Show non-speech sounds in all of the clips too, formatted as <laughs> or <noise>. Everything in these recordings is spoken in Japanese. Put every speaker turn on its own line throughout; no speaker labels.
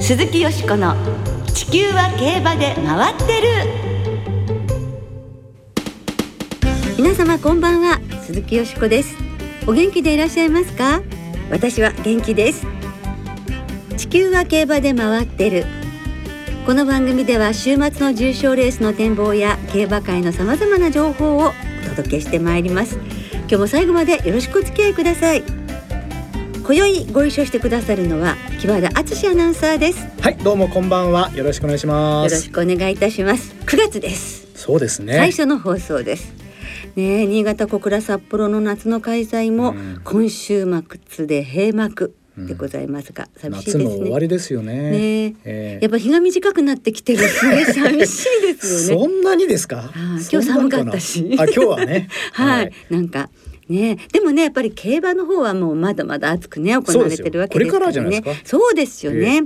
鈴木よしこの地球は競馬で回ってる。皆様こんばんは鈴木よしこです。お元気でいらっしゃいますか？私は元気です。地球は競馬で回ってる。この番組では週末の重賞レースの展望や競馬界のさまざまな情報を届けしてまいります。今日も最後までよろしくお付き合いください。今宵ご一緒してくださるのは木和田敦アナウンサーです。
はいどうもこんばんは。よろしくお願いします。
よろしくお願いいたします。9月です。
そうですね。
最初の放送です。ね新潟小倉札幌の夏の開催も今週末で閉幕でございますが、
うん、寂しいですね。終わりですよね。
ね、えー、やっぱ日が短くなってきてるすね <laughs> 寂しいですよ
ね。そんなにですか？
今日寒かったし。
あ今日はね。<laughs>
はい、はい、なんかね、でもねやっぱり競馬の方はもうまだまだ熱くね行われてるわけですからね。そうですよね。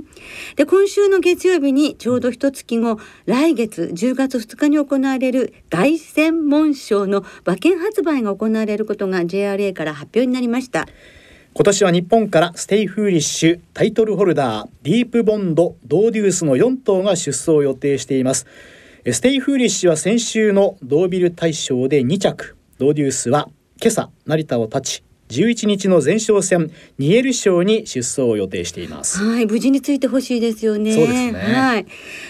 で今週の月曜日にちょうど一月後、来月10月2日に行われる凱旋門賞の馬券発売が行われることが JRA から発表になりました。
今年は日本からステイフーリッシュタイトルホルダーディープボンドドウデュースの4頭が出走を予定しています。ステイフーリッシュは先週のドーヴィル大賞で2着。ドウデュースは今朝成田を発ち11日の前哨戦ニエル賞に出走を予定しています。
はい、無事についてほしいですよね。
そうですね。
はい。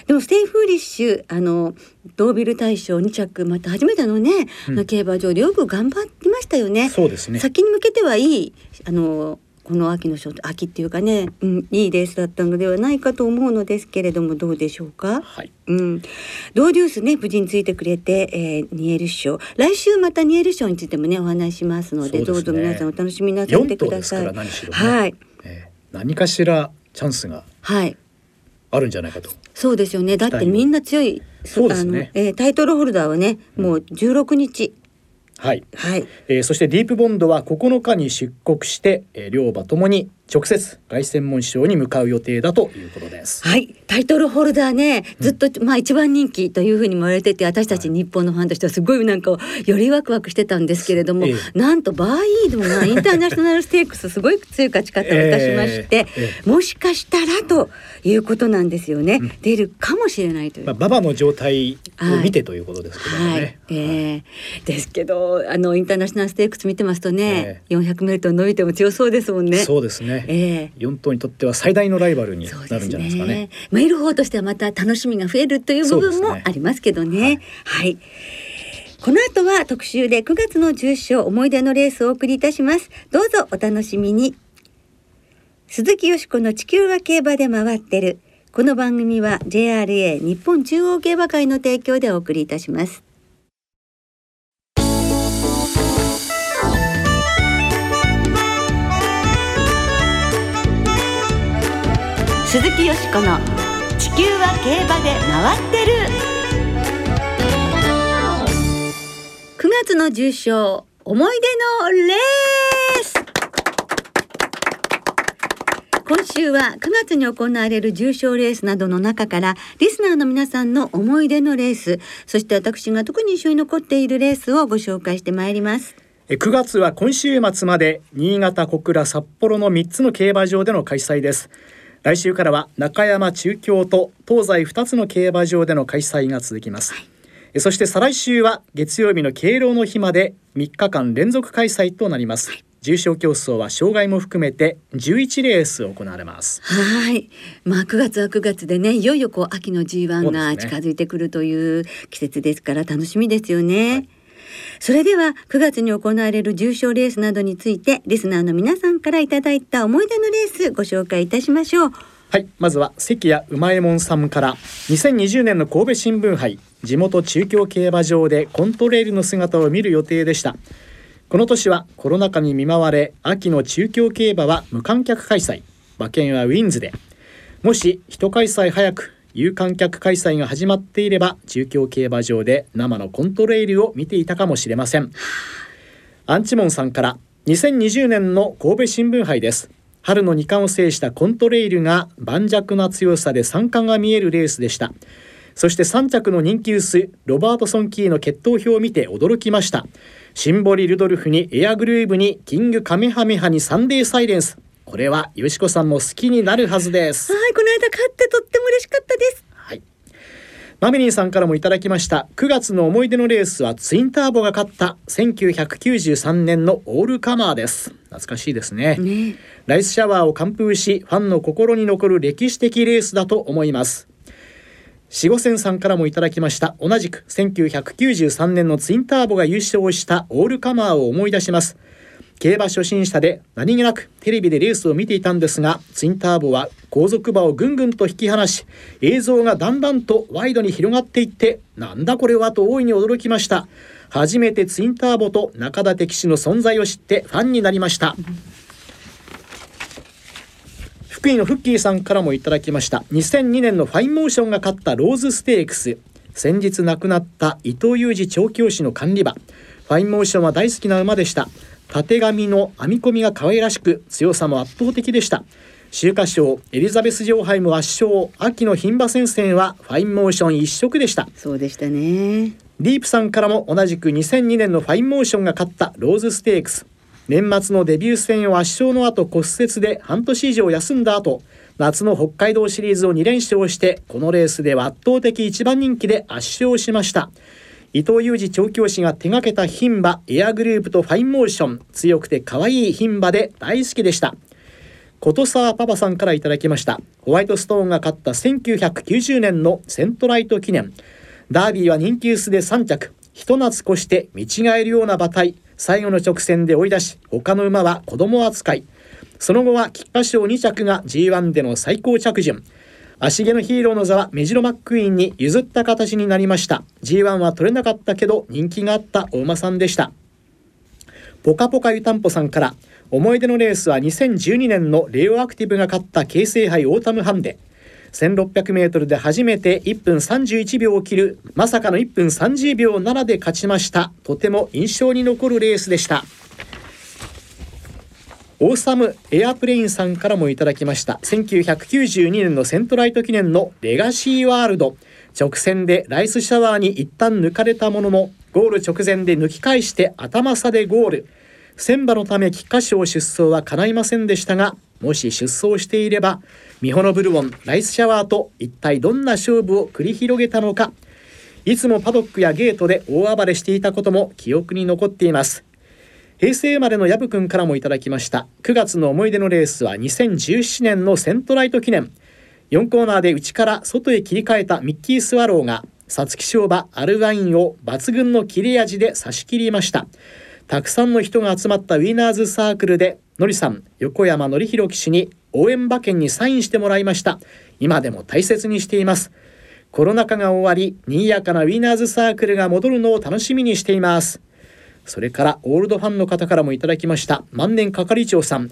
でもステイフーリッシュあのドーヴィル大賞2着また初めてのね、うん、競馬場でよく頑張ってましたよね。
そうですね。
先に向けてはいいあのこの秋の賞秋っていうかね、うん、いいレースだったのではないかと思うのですけれどもどうでしょうか？
はい。
うん。ドーデュースね無事についてくれて、えー、ニエル賞来週またニエル賞についてもねお話しますので、ね、どうぞ皆さんお楽しみなさってください。
ね、
はい、
えー。何かしらチャンスがはいあるんじゃないかと。
そうですよね。だってみんな強い。
そうですね。
えー、タイトルホルダーはね、もう16日
はい、
はい、
えー、そしてディープボンドは9日に出国して、えー、両馬ともに直接凱旋門賞に向かう予定だということです。
はい、タイトルホルダーね、ずっと、うん、まあ一番人気というふうにも言われてて、私たち日本のファンとしてはすごいなんかよりワクワクしてたんですけれども、えー、なんとバーイードがインターナショナルステークスすごい強い勝ち方をいたしまして、えもしかしたらということなんですよね。うん、出るかもしれないという。
まあ馬場の状態を見てということですけどね。はい、
えー、ですけどあのインターナショナルステークス見てますとね、えー、400メートル伸びても強そうですもんね。
そうですね。えー、頭にとっては最大のライバルになるんじゃないですかね。ね
まあ、いる方としてはまた楽しみが増えるという部分もありますけどね。ねはい、はいこの後は特集で9月の重賞思い出のレースをお送りいたします。どうぞお楽しみに。鈴木よしこの地球は競馬で回ってる。この番組は JRA 日本中央競馬会の提供でお送りいたします。鈴木よしこの地球は競馬で回ってる。9月の重賞思い出のレース。今週は9月に行われる重賞レースなどの中からリスナーの皆さんの思い出のレースそして私が特に印象に残っているレースをご紹介してまいります。
9月は今週末まで新潟小倉札幌の3つの競馬場での開催です。来週からは中山中京と東西2つの競馬場での開催が続きます、はい、そして再来週は月曜日の敬老の日まで3日間連続開催となります、はい。重賞競争は障害も含めて11レース行われます。
はい。まあ9月は9月でね、いよいよこう秋の G1 が近づいてくるという季節ですから楽しみですよね。はいそれでは9月に行われる重賞レースなどについてリスナーの皆さんからいただいた思い出のレースご紹介いたしましょう。
はいまずは関谷うまえもんさんから。2020年の神戸新聞杯地元中京競馬場でコントレールの姿を見る予定でした。この年はコロナ禍に見舞われ秋の中京競馬は無観客開催。馬券はウィンズで。もし一開催早く有観客開催が始まっていれば中京競馬場で生のコントレイルを見ていたかもしれません。アンチモンさんから2020年の神戸新聞杯です。春の2冠を制したコントレイルが盤石な強さで三冠が見えるレースでした。そして3着の人気薄ロバートソンキーの決闘表を見て驚きました。シンボリルドルフにエアグルーヴにキングカメハメハにサンデーサイレンス。これはよしこさんも好きになるはずです。
はいこの間買ってとっても嬉しかったです。
はい。マミリンさんからもいただきました。9月の思い出のレースはツインターボが勝った。1993年のオールカマーです。懐かしいですね。
ね。
ライスシャワーを完封しファンの心に残る歴史的レースだと思います。四五千さんからもいただきました。同じく1993年のツインターボが優勝したオールカマーを思い出します競馬初心者で何気なくテレビでレースを見ていたんですがツインターボは後続馬をぐんぐんと引き離し映像がだんだんとワイドに広がっていってなんだこれはと大いに驚きました。初めてツインターボと中舘騎手の存在を知ってファンになりました。福井のフッキーさんからもいただきました。2002年のファインモーションが勝ったローズステークス。先日亡くなった伊藤雄二調教師の管理馬。ファインモーションは大好きな馬でした。縦紙の編み込みが可愛らしく強さも圧倒的でした。秋華賞エリザベス女王杯も圧勝秋の牝馬戦線はファインモーション一色でした。
そうでしたね。
ディープさんからも同じく2002年のファインモーションが勝ったローズステークス。年末のデビュー戦を圧勝の後骨折で半年以上休んだ後夏の北海道シリーズを2連勝してこのレースでは圧倒的一番人気で圧勝しました伊藤雄二調教師が手掛けた牝馬エアグルーヴとファインモーション。強くて可愛い牝馬で大好きでした。琴沢パパさんからいただきました。ホワイトストーンが勝った1990年のセントライト記念。ダービーは人気薄で3着。ひと夏越して見違えるような馬体。最後の直線で追い出し他の馬は子供扱い。その後は菊花賞2着が G1 での最高着順。足毛のヒーローの座はメジロマックイーンに譲った形になりました。G1 は取れなかったけど人気があったお馬さんでした。ポカポカ湯たんぽさんから思い出のレースは2012年のレオアクティブが勝った京成杯オータムハンデ。1600m で初めて1分31秒を切るまさかの1分30秒7で勝ちました。とても印象に残るレースでした。オーサムエアプレインさんからもいただきました。1992年のセントライト記念のレガシーワールド。直線でライスシャワーに一旦抜かれたもののゴール直前で抜き返して頭差でゴール。千馬のため菊花賞出走は叶いませんでしたがもし出走していればミホノブルボンライスシャワーと一体どんな勝負を繰り広げたのか。いつもパドックやゲートで大暴れしていたことも記憶に残っています。平成生まれのヤブくんからもいただきました。9月の思い出のレースは2017年のセントライト記念。4コーナーで内から外へ切り替えたミッキースワローが皐月賞馬アルワインを抜群の切れ味で差し切りました。たくさんの人が集まったウィナーズサークルでのりさん横山典弘騎手に応援馬券にサインしてもらいました。今でも大切にしています。コロナ禍が終わり賑やかなウィナーズサークルが戻るのを楽しみにしています。それからオールドファンの方からもいただきました万年係長さん。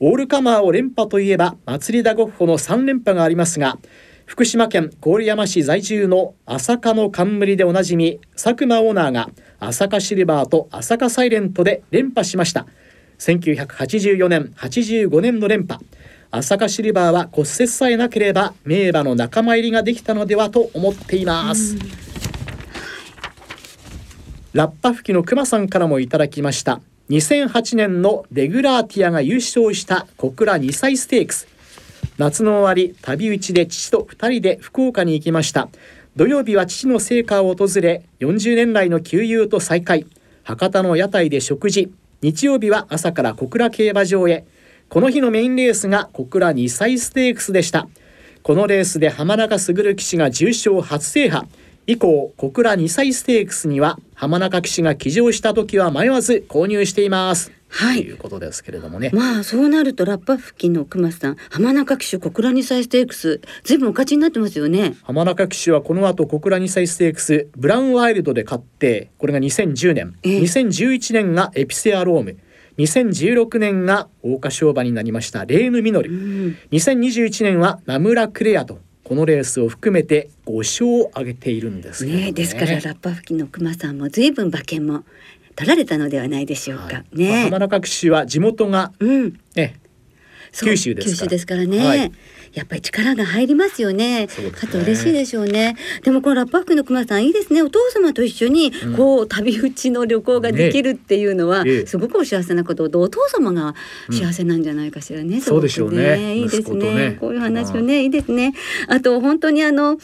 オールカマーを連覇といえば祭りだゴッホの3連覇がありますが福島県郡山市在住の朝霞の冠でおなじみ佐久間オーナーが朝霞シルバーと朝霞サイレントで連覇しました。1984年85年の連覇。朝霞シルバーは骨折さえなければ名馬の仲間入りができたのではと思っています、ラッパ吹きのくまさんからもいただきました。2008年のデグラーティアが優勝した小倉2歳ステークス。夏の終わり旅打ちで父と2人で福岡に行きました。土曜日は父の成果を訪れ40年来の旧友と再会。博多の屋台で食事。日曜日は朝から小倉競馬場へ。この日のメインレースが小倉2歳ステークスでした。このレースで浜中卓騎手が重賞初制覇。以降小倉2歳ステークスには浜中騎手が騎乗した時は迷わず購入しています。
はい。
ということですけれどもね、
まあそうなるとラッパ付近の熊さん浜中騎手小倉2歳ステークスずいぶんお勝ちになってますよね。
浜中騎手はこの後小倉2歳ステークスブラウンワイルドで勝ってこれが2010年。
ええ。
2011年がエピセアローム。2016年が桜花賞馬になりましたレーヌ・ミノル。
うん。
2021年はナムラ・クレアとこのレースを含めて5勝を挙げているんですけれども
ねですからラッパ付近の熊さんもずいぶん馬券も取られたのではないでしょうか、
はい。まあ
ね
浜中騎手は地元が
うん。
ね九州です
九州ですからね、
はい
やっぱり力が入りますよね。
ね。
かと嬉しいでしょうね。でもこのラッパ服の熊さんいいですね。お父様と一緒に
うん。
こう、旅打ちの旅行ができるっていうのは、
ね。ええ
すごくお幸せなことでお父様が幸せなんじゃないかしらね、
ん。
すごく
そうでしょうね。
いいですね。こういう話をねいいですね。あと本当にあの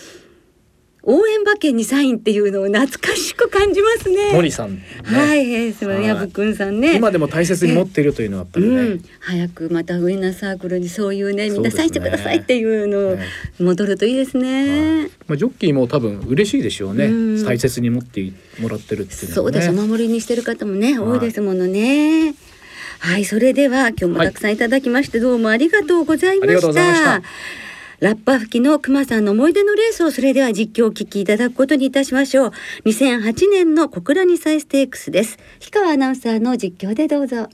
応援馬券にサインっていうのを懐かしく感じますね。
森さん、ね。
はい、えー、そ
はい。
のやぶくんさんね。
今でも大切に持っているというのはやっぱりね、
うん、早くまたウィンナーサークルにそういうねみんな
そうですね。
さしてくださいっていうのを
ね
戻るといいですね。
まあ、ジョッキーも多分嬉しいでしょうね、
うん。
大切に持ってもらってるっていうね。
そうですお守りにしてる方もね
はい。
多いですものね。はい、それでは今日もたくさんいただきまして、どうもありがとうございまし
た。
た。ラッパ吹きの熊さんの思い出のレースをそれでは実況をお聞きいただくことにいたしましょう。2008年の小倉2歳ステークスです。氷川アナウンサーの実況でどうぞ。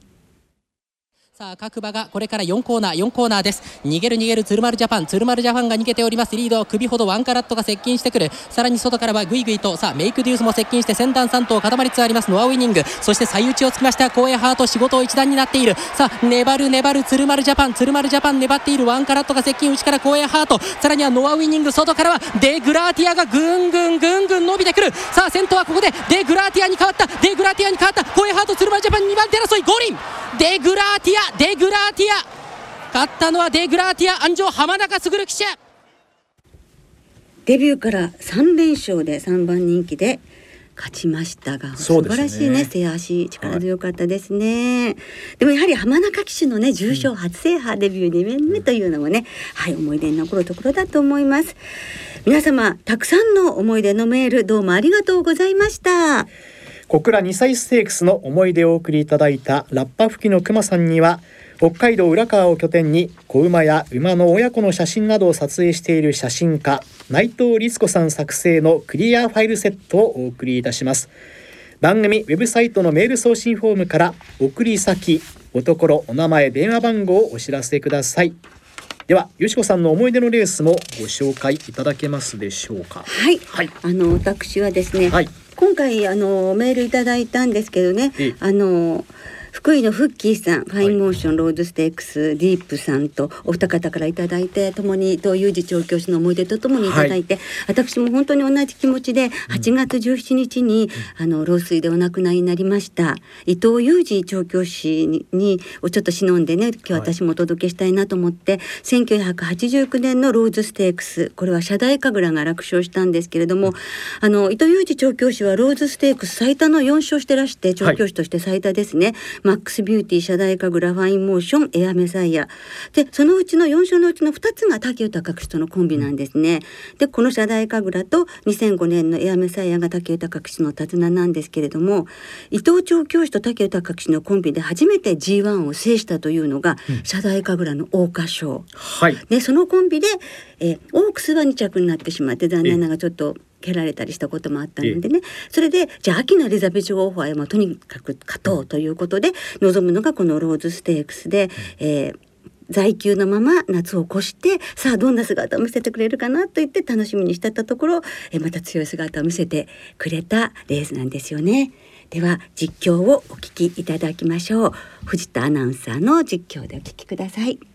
さあ各馬がこれから4コーナー4コーナーです。逃げる逃げるツルマルジャパン。ツルマルジャパンが逃げております。リード首ほどワンカラットが接近してくる。さらに外からはグイグイとさあメイクデュースも接近して先端3頭固まりつつあります。ノアウイニング。そして最内をつきました。コウエイハート仕事を一段になっている。さあ粘る粘る。ツルマルジャパン。ツルマルジャパン粘っている。ワンカラットが接近。内からコウエイハート。さらにはノアウイニング。外からはデグラーティアがぐんぐんぐんぐん伸びてくる。さあ先頭はここでデグラーティアに変わった。デグラーティアに変わった。コウエイハートツルマルジャパン2番手争い。五輪。デグラーティアデグラーティア。勝ったのはデグラーティア。安城浜中卓騎手
デビューから3連勝で3番人気で勝ちましたが、素晴らしいね。背足力強かったですね、でもやはり浜中騎手のね重賞初制覇デビュー2年目というのもね、はい思い出に残るところだと思います。皆様たくさんの思い出のメールどうもありがとうございました
小倉2歳ステークスの思い出をお送りいただいたラッパ吹きの熊さんには北海道浦川を拠点に子馬や馬の親子の写真などを撮影している写真家内藤律子さん作成のクリアファイルセットをお送りいたします。番組ウェブサイトのメール送信フォームから送り先おところお名前電話番号をお知らせください。ではよしこさんの思い出のレースもご紹介いただけますでしょうか？
はい、
はい。
あの私はですね、
はい
今回あのメールいただいたんですけどね
ええ。
あの福井のフッキーさんファインモーションローズステークス、ディープさんとお二方からいただいて共に伊藤雄二調教師の思い出とともにいただいて、私も本当に同じ気持ちで8月17日に、あの老衰でお亡くなりになりました伊藤雄二調教師ににをちょっと偲んでね今日私もお届けしたいなと思って、1989年のローズステークスこれはシャダイカグラが楽勝したんですけれども、あの伊藤雄二調教師はローズステークス最多の4勝してらして調教師として最多ですね、マックスビューティシャダイカグラファインモーションエアメサイアでそのうちの4勝のうちの2つが武豊騎手とのコンビなんですね。でこのシャダイカグラと2005年のエアメサイアが武豊騎手の手綱なんですけれども伊藤調教師と武豊騎手のコンビで初めて G1 を制したというのが、シャダイカグラの桜花賞。
はい
でそのコンビで、えーオークスは2着になってしまって残念ながらちょっと蹴られたりしたこともあったのでねそれでじゃあ秋のエリザベス女王杯はまあとにかく勝とうということで臨むのがこのローズステークスで、えー在休のまま夏を越してさあどんな姿を見せてくれるかなと言って楽しみにしてたところ、えーまた強い姿を見せてくれたレースなんですよね。では実況をお聞きいただきましょう藤田アナウンサーの実況でお聞きください。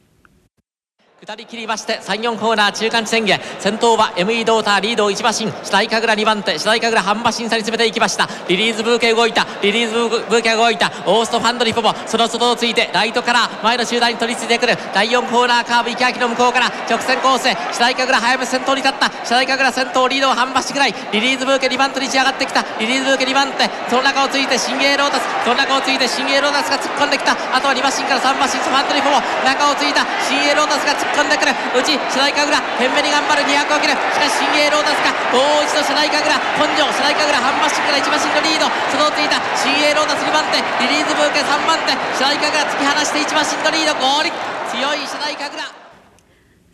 下り切りまして34コーナー中間地点へ。先頭は ME ドーターリードを1馬身白井神楽2番手。白井神楽半馬身差に詰めていきました。リリーズブーケ動いた。リリーズブーケ動いた。オーストファンドリフォもその外をついてライトから前の集団に取り付いてくる。第4コーナーカーブ池脇の向こうから直線コースへ白井神楽早め先頭に立った。白井神楽先頭リードを半馬身ぐらい。リリーズブーケ2番手に仕上がってきた。リリーズブーケ2番手。その中をついて新鋭ロータス。その中をついて新鋭ロータスが突っ込んできた。あとは2馬身から3馬身ファンドリフォも中をついた。新鋭ロータスが突っ込んできた。くるうち白井神楽懸命に頑張る200を切るしかし新鋭ロータスがもう一度白井神楽根性白井神楽半馬身から1馬身のリード。そのついた新鋭ロータス2番手リリーズブーケ3番手。白井神楽突き放して1馬身のリード合理強い白井神楽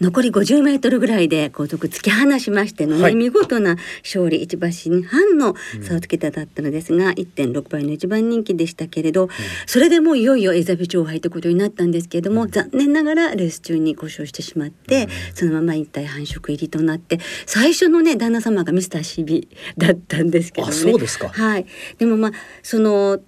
残り50メートルぐらいで後続突き放しましてのね、
はい。
見事な勝利。一馬身半の差をつけただったのですが、1.6倍の一番人気でしたけれど、それでもういよいよエザベ長杯ということになったんですけれども、残念ながらレース中に故障してしまって、そのまま引退繁殖入りとなって最初のね旦那様がミスター CB だったんですけどね。
あそうですか。
はい、でもまあその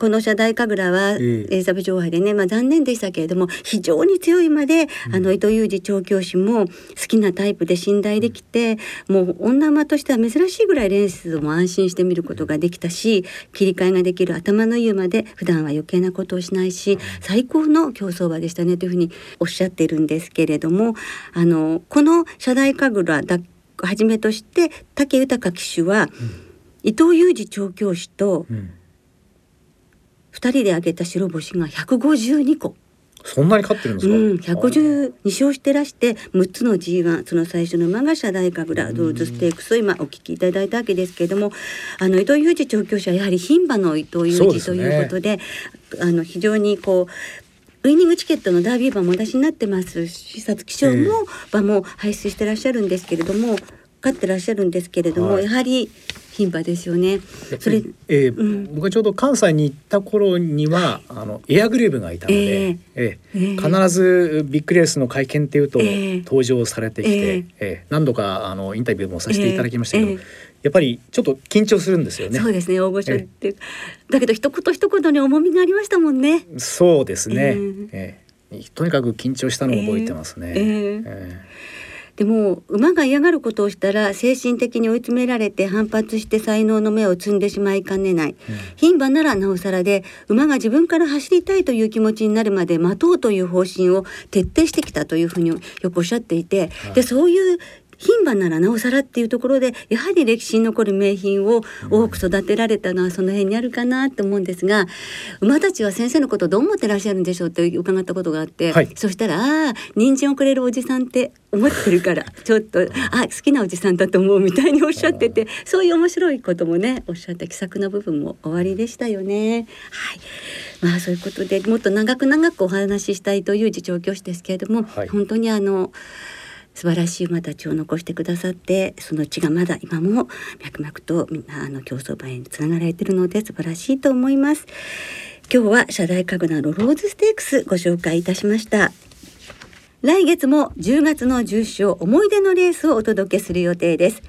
この社大神楽はエ
え。え
リザベス女王杯でね、まあ、残念でしたけれども非常に強い馬で、あの伊藤裕二調教師も好きなタイプで信頼できて、もう女馬としては珍しいぐらいレースも安心して見ることができたし切り替えができる頭のいい馬で普段は余計なことをしないし最高の競走馬でしたねというふうにおっしゃってるんですけれどもあのこの社大神楽だはじめとして武豊騎手は、伊藤裕二調教師と
うん
2人で挙げた白星が152個、
そんなに勝ってるんですか、
うん、152勝してらして6つの G1 その最初の馬が社大神楽ローズステークスを今お聞きいただいたわけですけれどもあの伊藤裕二調教師はやはり牝馬の伊藤裕二ということであの非常にこうウイニングチケットのダービー馬もお出しになってますし皐月賞も馬も輩出してらっしゃるんですけれども勝ってらっしゃるんですけれども、
はい。
やはり牝馬ですよね。それ
えー
うん。
僕がちょうど関西に行った頃には、あ。のエアグルーヴがいたので、
え
ええ
ええ
必ずビッグレースの会見っていうと、
ええ
登場されてきて、
え
ええ何度かあのインタビューもさせていただきましたけど、
えええ
やっぱりちょっと緊張するんですよね。
そうですね大御所って、だけど一言一言に重みがありましたもんね。
そうですね、
え
ええとにかく緊張したのを覚えてますね。
ええ
え
でも馬が嫌がることをしたら精神的に追い詰められて反発して才能の芽を摘んでしまいかねない。牝馬ならなおさらで馬が自分から走りたいという気持ちになるまで待とうという方針を徹底してきたというふうによくおっしゃっていて、でそういう牝馬ならなおさらっていうところでやはり歴史に残る名品を多く育てられたのはその辺にあるかなと思うんですが馬たちは先生のことをどう思ってらっしゃるんでしょうって伺ったことがあって、
はい。
そしたら「ああ人参をくれるおじさんって思ってるから <laughs> ちょっとあ好きなおじさんだと思う」みたいにおっしゃっててそういう面白いこともねおっしゃって気さくな部分も終わりでしたよね。はい。まあそういうことでもっと長く長くお話ししたいという次長教師ですけれども、
はい。
本当にあの素晴らしい馬たちを残してくださってその血がまだ今も脈々とみんなあの競走馬につながられているので素晴らしいと思います。今日は社大神楽のローズステークスご紹介いたしました。来月も10月の重賞思い出のレースをお届けする予定です。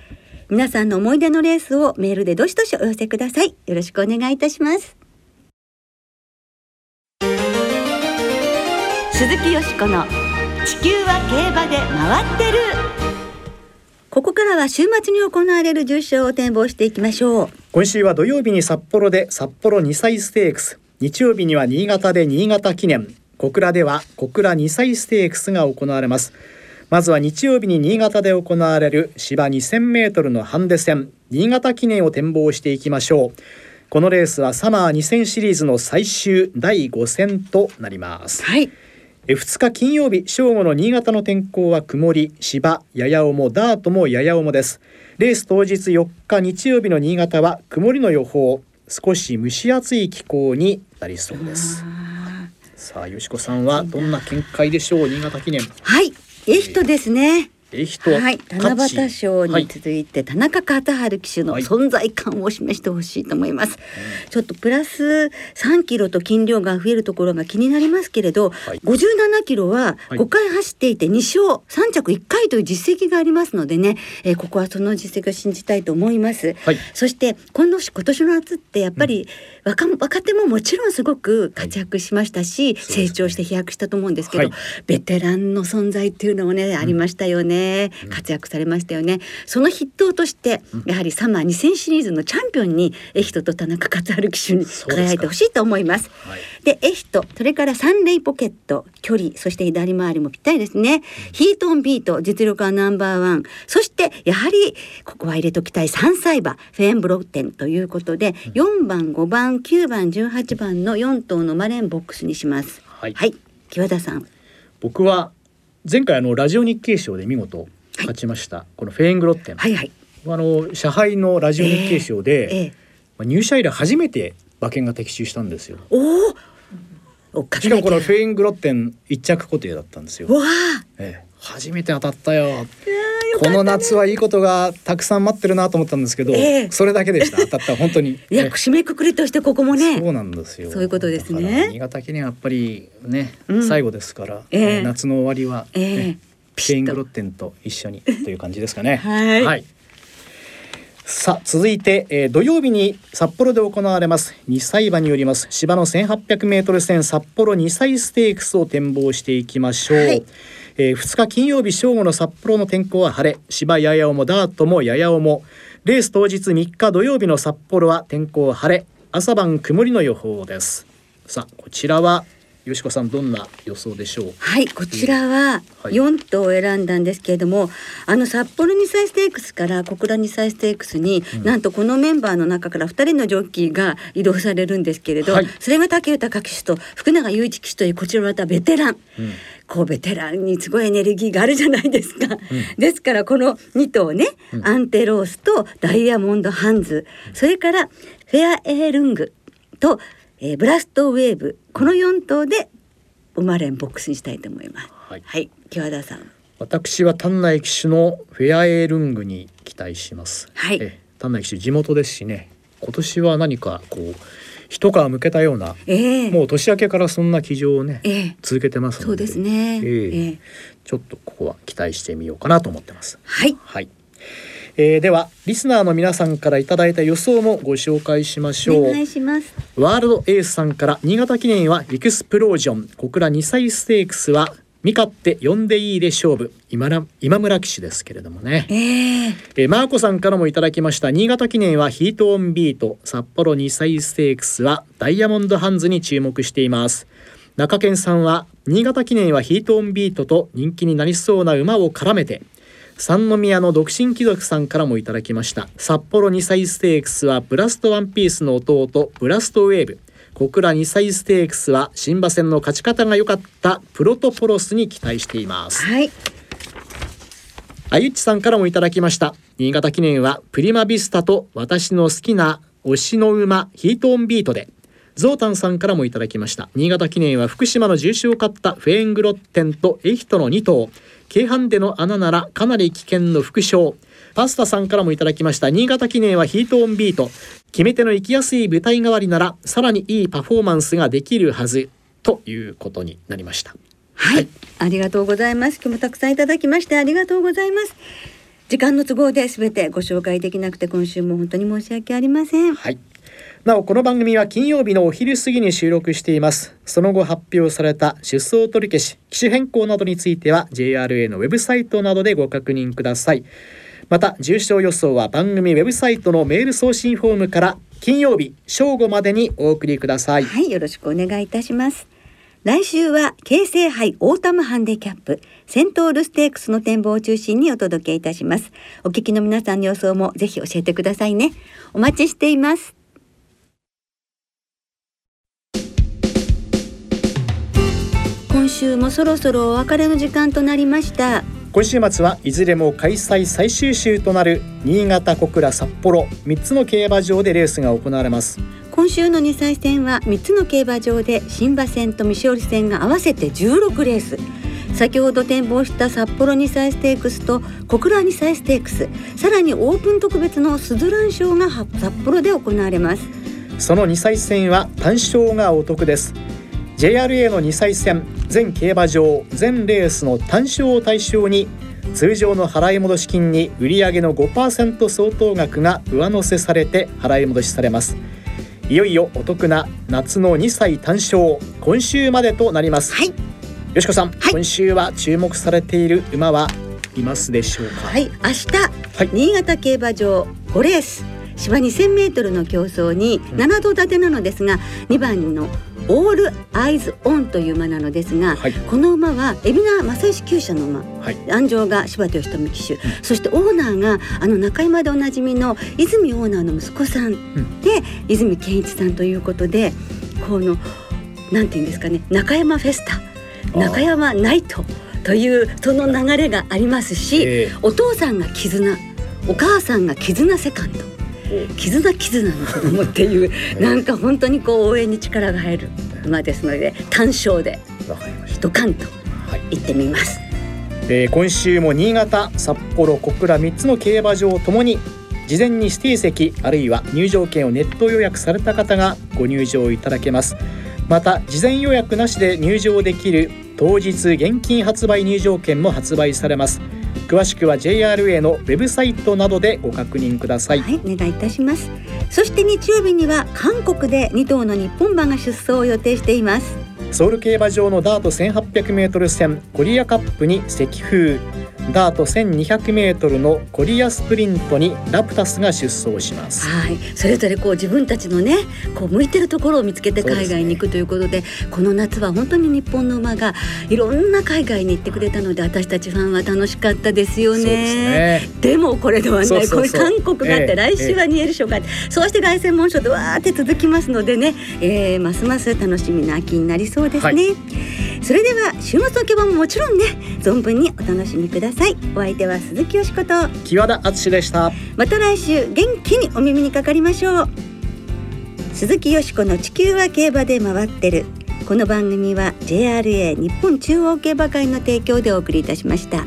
皆さんの思い出のレースをメールでどしどしお寄せください。よろしくお願いいたします。鈴木よしこの地球は競馬で回ってる。ここからは週末に行われる重賞を展望していきましょう。
今週は土曜日に札幌で札幌2歳ステークス日曜日には新潟で新潟記念。小倉では小倉2歳ステークスが行われます。まずは日曜日に新潟で行われる芝2000メートルのハンデ戦。新潟記念を展望していきましょう。このレースはサマー2000シリーズの最終第5戦となります。
はい。
え2日金曜日正午の新潟の天候は曇り芝やや重ダートもやや重です。レース当日4日日曜日の新潟は曇りの予報少し蒸し暑い気候になりそうです。さあよしこさんはどんな見解でしょう新潟記念。
はいえ人ですねはい、七夕賞
はい。
に続いて田中勝春騎手の
はい。
存在感を示してほしいと思います、ちょっとプラス3キロと筋量が増えるところが気になりますけれど、
はい。
57キロは
はい。
5回走っていて2勝3着1回という実績がありますのでね、えーここはその実績を信じたいと思います、
はい。
そして今年今年の夏ってやっぱり若,、若手ももちろんすごく活躍しましたし、成長して飛躍したと思うんですけど、
はい。
ベテランの存在っていうのもね、ありましたよね、活躍されましたよね。その筆頭として、やはりサマー2000シリーズのチャンピオンにエヒトと田中勝春騎手に輝いてほしいと思います。
はい。
でエヒトそれからサンレイポケット距離そして左回りもぴったりですね、ヒートンビート実力はナンバーワン。そしてやはりここは入れときたい3歳馬フェーンブロッテンということで、4番5番9番18番の4頭のマレンボックスにします。
はい。
はい。木和田さん。
僕は前回あのラジオ日経賞で見事勝ちました、このフェーングロッテン、
はいはい。
あの社配のラジオ日経賞で、
ええ
まあ入社以来初めて馬券が的中したんですよ。
おお
しかもこのフェイングロッテン一着固定だったんですよ。
わあ
ええ、初めて当たったよ。この夏はいいことがたくさん待ってるなと思ったんですけど、
ええ
それだけでした。当たった本当に。<laughs>
いや
ええ
締めくくりとしてここもね
そうなんですよ。
そういうことですね
新潟記念はやっぱりね、
うん
最後ですから、
ええ
夏の終わりは、
ええ
ねフェイングロッテンと一緒にという感じですかね。<laughs>
はい
はい。さあ続いて、えー、土曜日に札幌で行われます2歳馬によります芝の 1800m 戦札幌2歳ステークスを展望していきましょう、はい、えー、2日金曜日正午の札幌の天候は晴れ。芝やや重ダートもやや重レース当日3日土曜日の札幌は天候晴れ。朝晩曇りの予報です。さあこちらはよしこさんどんな予想でしょう？
はいこちらは4頭を選んだんですけれども、はい、あの札幌2歳ステークスから小倉2歳ステークスに、うん、なんとこのメンバーの中から2人のジョッキーが移動されるんですけれど、はい、それが武豊騎手と福永雄一騎手というこちらまたベテラン、うん、こうベテランにすごいエネルギーがあるじゃないですか、うん、ですからこの2頭ね、アンテロースとダイヤモンドハンズ。それからフェアエールングとえー、ブラストウェーブこの4頭で生まれんボックスにしたいと思います。はい、はい、木和田さん。
私は丹内騎手のフェアエールングに期待します。はい。え丹内騎手地元ですしね。今年は何かこう一皮むけたような、えー、もう年明けからそんな騎乗をね、えー、続けてます
そうですね、えー、
えー、ちょっとここは期待してみようかなと思ってます。
はい。
はい。えー、ではリスナーの皆さんからいただいた予想もご紹介しましょう。
お願いします。
ワールドエースさんから新潟記念はエクスプロージョン。小倉2歳ステークスは見勝って呼んでいいで勝負。今今村騎手ですけれどもね、えー、えー、マーコさんからもいただきました新潟記念はヒートオンビート。札幌2歳ステークスはダイヤモンドハンズに注目しています。中堅さんは新潟記念はヒートオンビートと人気になりそうな馬を絡めて三宮の独身貴族さんからもいただきました。札幌2歳ステークスはブラストワンピースの弟ブラストウェーブ。小倉2歳ステークスは新馬戦の勝ち方が良かったプロトポロスに期待しています。
はい。
あゆっちさんからもいただきました。新潟記念はプリマビスタと私の好きな推しの馬ヒートオンビートで。ゾウタンさんからもいただきました。新潟記念は福島の重賞を勝ったフェーングロッテンとエヒトの2頭京阪での穴ならかなり危険の副賞パスタさんからもいただきました。新潟記念はヒートオンビート。決め手の行きやすい舞台代わりならさらにいいパフォーマンスができるはず。ということになりました。
はい、はい、ありがとうございます。今日もたくさんいただきましてありがとうございます。時間の都合で全てご紹介できなくて今週も本当に申し訳ありません。
はいなおこの番組は金曜日のお昼過ぎに収録しています。その後発表された出走取り消し機種変更などについては JRA のウェブサイトなどでご確認ください。また重賞予想は番組ウェブサイトのメール送信フォームから金曜日正午までにお送りください。
はいよろしくお願いいたします。来週は京成杯オータムハンデキャップセントウルステークスの展望を中心にお届けいたします。お聞きの皆さんの予想もぜひ教えてくださいね。お待ちしています。今週もそろそろお別れの時間となりました。
今週末はいずれも開催最終週となる新潟小倉札幌3つの競馬場でレースが行われます。
今週の2歳戦は3つの競馬場で新馬戦と未勝利戦が合わせて16レース。先ほど展望した札幌2歳ステークスと小倉2歳ステークス。さらにオープン特別のスズラン賞が札幌で行われます。
その2歳戦は単勝がお得です JRA の2歳戦全競馬場全レースの単勝を対象に通常の払い戻し金に売上の5%相当額が上乗せされて払い戻しされます。いよいよお得な夏の2歳単勝今週までとなります、
はい、よ
しこさん、はい、今週は注目されている馬はいますでしょうか？
はい。明日、はい、新潟競馬場5レース。芝 2000m の競争に7度立てなのですが、2番のオールアイズオンという馬なのですが、はい、この馬は海老名正義厩舎の馬、はい、安城が柴田義富騎手、うん、そしてオーナーがあの中山でおなじみの泉オーナーの息子さん、うん、で泉健一さんということでこのなんていうんですかね中山フェスタ。中山ナイトというその流れがありますし、えー、お父さんが絆お母さんが絆セカンド。絆絆の子供っていうなんか本当にこう応援に力が入る馬ですので単勝で一貫と行ってみます。はい、
えー、今週も新潟、札幌、小倉3つの競馬場ともに事前に指定席あるいは入場券をネット予約された方がご入場いただけます。また事前予約なしで入場できる当日現金発売入場券も発売されます詳しくは JRA のウェブサイトなどでご確認ください、
はい、お願いいたします。そして日曜日には韓国で2頭の日本馬が出走を予定しています。
ソウル競馬場のダート 1800m 戦コリアカップに石風ダート 1200m のコリアスプリントにラプタスが出走します。
はい。それぞれこう自分たちのねこう向いてるところを見つけて海外に行くということで、ね、この夏は本当に日本の馬がいろんな海外に行ってくれたので私たちファンは楽しかったですよね。で、ね、もこれではない。これ韓国があって、来週はニエル賞があって、えー、そうして凱旋門賞でわーって続きますのでね、えー、ますます楽しみな秋になりそうですね。はい。それでは週末の競馬ももちろんね存分にお楽しみください。お相手は鈴木よしこと。
木和田敦でした。
また来週元気にお耳にかかりましょう。鈴木よしこの地球は競馬で回ってる。この番組は JRA 日本中央競馬会の提供でお送りいたしました。